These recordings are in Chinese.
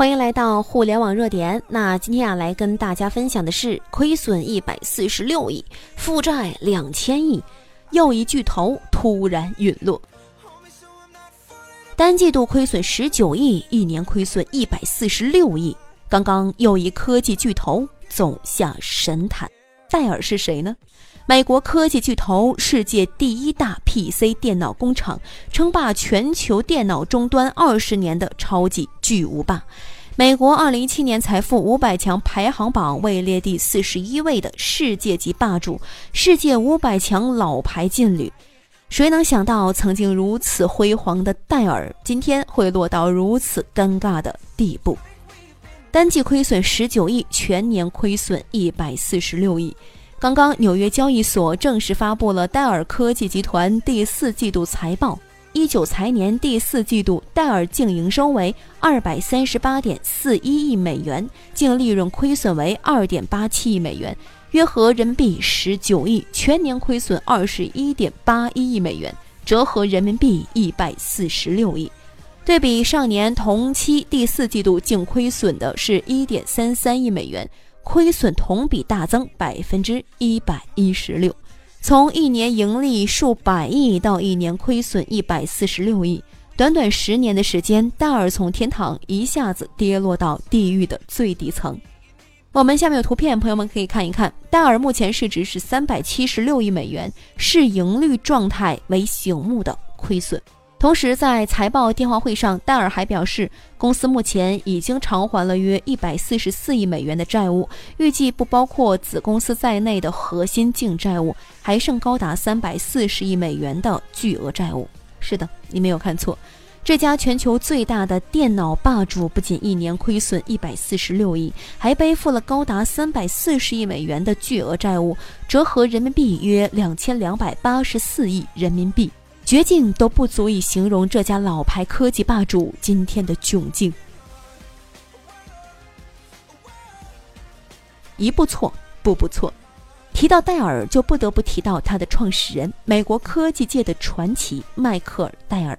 欢迎来到互联网热点。那今天啊，来跟大家分享的是亏损一百四十六亿，负债两千亿，又一巨头突然陨落。单季度亏损十九亿，一年亏损一百四十六亿。刚刚又一科技巨头走下神坛，戴尔是谁呢？美国科技巨头，世界第一大 PC 电脑工厂，称霸全球电脑终端二十年的超级巨无霸。美国二零一七年财富五百强排行榜位列第四十一位的世界级霸主，世界五百强老牌劲旅。谁能想到，曾经如此辉煌的戴尔，今天会落到如此尴尬的地步？单季亏损十九亿，全年亏损一百四十六亿。刚刚，纽约交易所正式发布了戴尔科技集团第四季度财报。一九财年第四季度，戴尔净营收为二百三十八点四一亿美元，净利润亏损为二点八七亿美元，约合人民币十九亿，全年亏损二十一点八一亿美元，折合人民币一百四十六亿。对比上年同期第四季度净亏损的是一点三三亿美元。亏损同比大增百分之一百一十六，从一年盈利数百亿到一年亏损一百四十六亿，短短十年的时间，戴尔从天堂一下子跌落到地狱的最底层。我们下面有图片，朋友们可以看一看。戴尔目前市值是三百七十六亿美元，市盈率状态为醒目的亏损。同时，在财报电话会上，戴尔还表示，公司目前已经偿还了约一百四十四亿美元的债务，预计不包括子公司在内的核心净债务还剩高达三百四十亿美元的巨额债务。是的，你没有看错，这家全球最大的电脑霸主不仅一年亏损一百四十六亿，还背负了高达三百四十亿美元的巨额债务，折合人民币约两千两百八十四亿人民币。绝境都不足以形容这家老牌科技霸主今天的窘境。一步错，步步错。提到戴尔，就不得不提到他的创始人，美国科技界的传奇迈克尔·戴尔。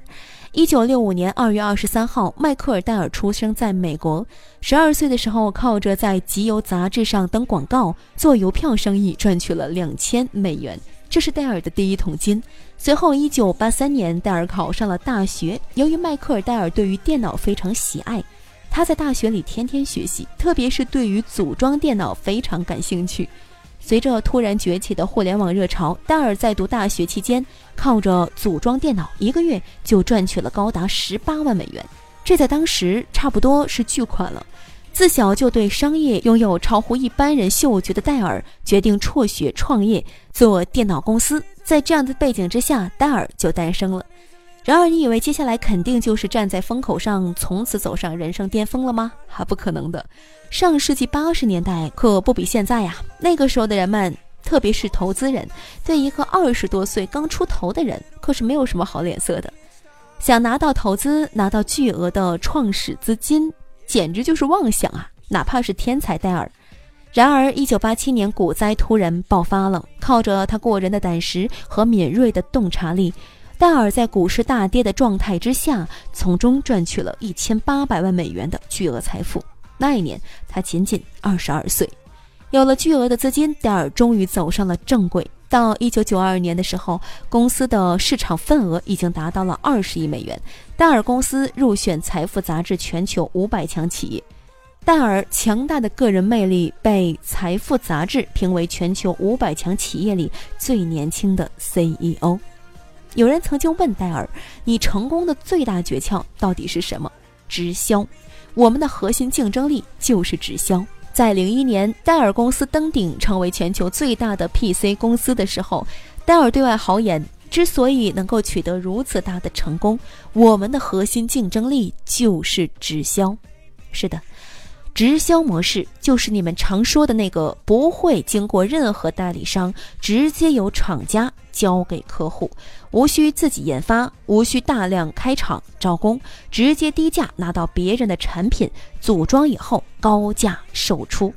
一九六五年二月二十三号，迈克尔·戴尔出生在美国。十二岁的时候，靠着在集邮杂志上登广告、做邮票生意，赚取了两千美元。这是戴尔的第一桶金。随后，一九八三年，戴尔考上了大学。由于迈克尔·戴尔对于电脑非常喜爱，他在大学里天天学习，特别是对于组装电脑非常感兴趣。随着突然崛起的互联网热潮，戴尔在读大学期间靠着组装电脑，一个月就赚取了高达十八万美元，这在当时差不多是巨款了。自小就对商业拥有超乎一般人嗅觉的戴尔，决定辍学创业做电脑公司。在这样的背景之下，戴尔就诞生了。然而，你以为接下来肯定就是站在风口上，从此走上人生巅峰了吗？还不可能的。上世纪八十年代可不比现在呀。那个时候的人们，特别是投资人，对一个二十多岁刚出头的人，可是没有什么好脸色的。想拿到投资，拿到巨额的创始资金。简直就是妄想啊！哪怕是天才戴尔。然而，一九八七年股灾突然爆发了，靠着他过人的胆识和敏锐的洞察力，戴尔在股市大跌的状态之下，从中赚取了一千八百万美元的巨额财富。那一年，他仅仅二十二岁。有了巨额的资金，戴尔终于走上了正轨。到一九九二年的时候，公司的市场份额已经达到了二十亿美元。戴尔公司入选《财富》杂志全球五百强企业。戴尔强大的个人魅力被《财富》杂志评为全球五百强企业里最年轻的 CEO。有人曾经问戴尔：“你成功的最大诀窍到底是什么？”直销。我们的核心竞争力就是直销。在零一年，戴尔公司登顶成为全球最大的 PC 公司的时候，戴尔对外豪言：之所以能够取得如此大的成功，我们的核心竞争力就是直销。是的。直销模式就是你们常说的那个不会经过任何代理商，直接由厂家交给客户，无需自己研发，无需大量开厂招工，直接低价拿到别人的产品，组装以后高价售出。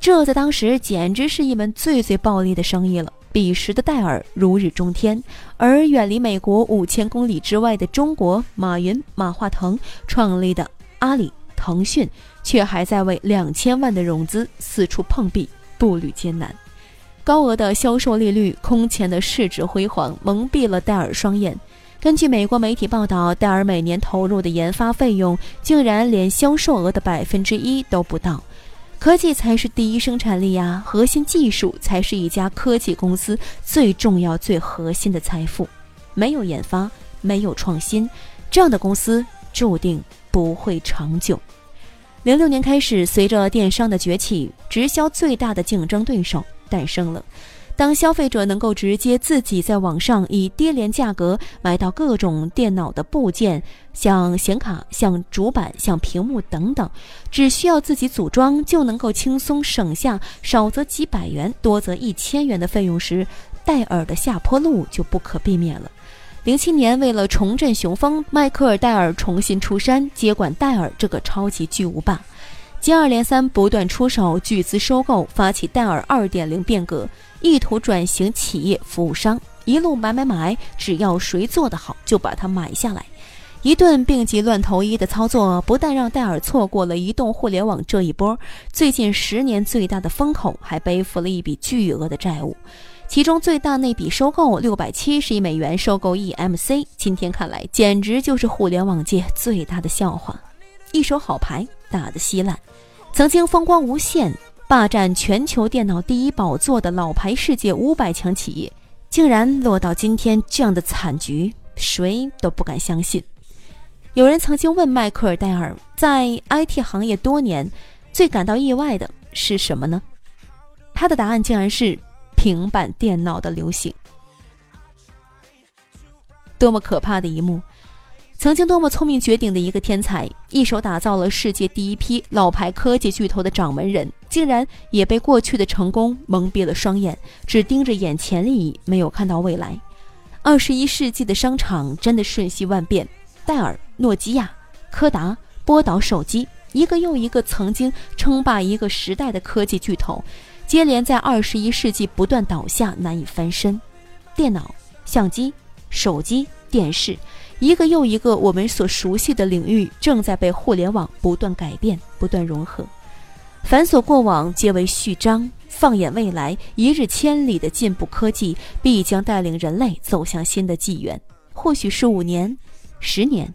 这在当时简直是一门最最暴利的生意了。彼时的戴尔如日中天，而远离美国五千公里之外的中国，马云、马化腾创立的阿里。腾讯却还在为两千万的融资四处碰壁，步履艰难。高额的销售利率、空前的市值辉煌，蒙蔽了戴尔双眼。根据美国媒体报道，戴尔每年投入的研发费用竟然连销售额的百分之一都不到。科技才是第一生产力呀，核心技术才是一家科技公司最重要、最核心的财富。没有研发，没有创新，这样的公司注定不会长久。零六年开始，随着电商的崛起，直销最大的竞争对手。诞生了。当消费者能够直接自己在网上以低廉价格买到各种电脑的部件，像显卡、像主板、像屏幕等等，只需要自己组装就能够轻松省下少则几百元、多则一千元的费用时，戴尔的下坡路就不可避免了。零七年，为了重振雄风，迈克尔·戴尔重新出山，接管戴尔这个超级巨无霸。接二连三，不断出手巨资收购，发起戴尔二点零变革，意图转型企业服务商，一路买买买，只要谁做得好，就把它买下来。一顿病急乱投医的操作，不但让戴尔错过了移动互联网这一波，最近十年最大的风口，还背负了一笔巨额的债务。其中最大那笔收购六百七十亿美元收购 EMC，今天看来简直就是互联网界最大的笑话。一手好牌打得稀烂，曾经风光无限、霸占全球电脑第一宝座的老牌世界五百强企业，竟然落到今天这样的惨局，谁都不敢相信。有人曾经问迈克尔·戴尔，在 IT 行业多年，最感到意外的是什么呢？他的答案竟然是平板电脑的流行。多么可怕的一幕！曾经多么聪明绝顶的一个天才，一手打造了世界第一批老牌科技巨头的掌门人，竟然也被过去的成功蒙蔽了双眼，只盯着眼前利益，没有看到未来。二十一世纪的商场真的瞬息万变，戴尔、诺基亚、柯达、波导手机，一个又一个曾经称霸一个时代的科技巨头，接连在二十一世纪不断倒下，难以翻身。电脑、相机、手机、电视。一个又一个我们所熟悉的领域正在被互联网不断改变、不断融合。繁琐过往皆为序章，放眼未来，一日千里的进步科技必将带领人类走向新的纪元。或许是五年、十年，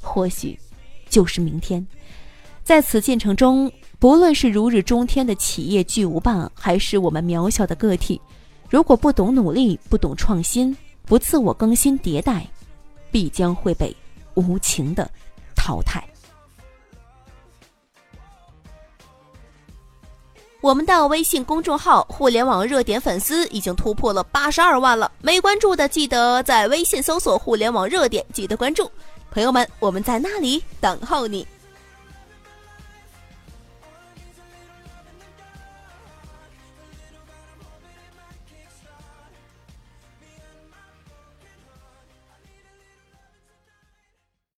或许就是明天。在此进程中，不论是如日中天的企业巨无霸，还是我们渺小的个体，如果不懂努力、不懂创新、不自我更新迭代，必将会被无情的淘汰。我们的微信公众号“互联网热点”粉丝已经突破了八十二万了，没关注的记得在微信搜索“互联网热点”，记得关注。朋友们，我们在那里等候你。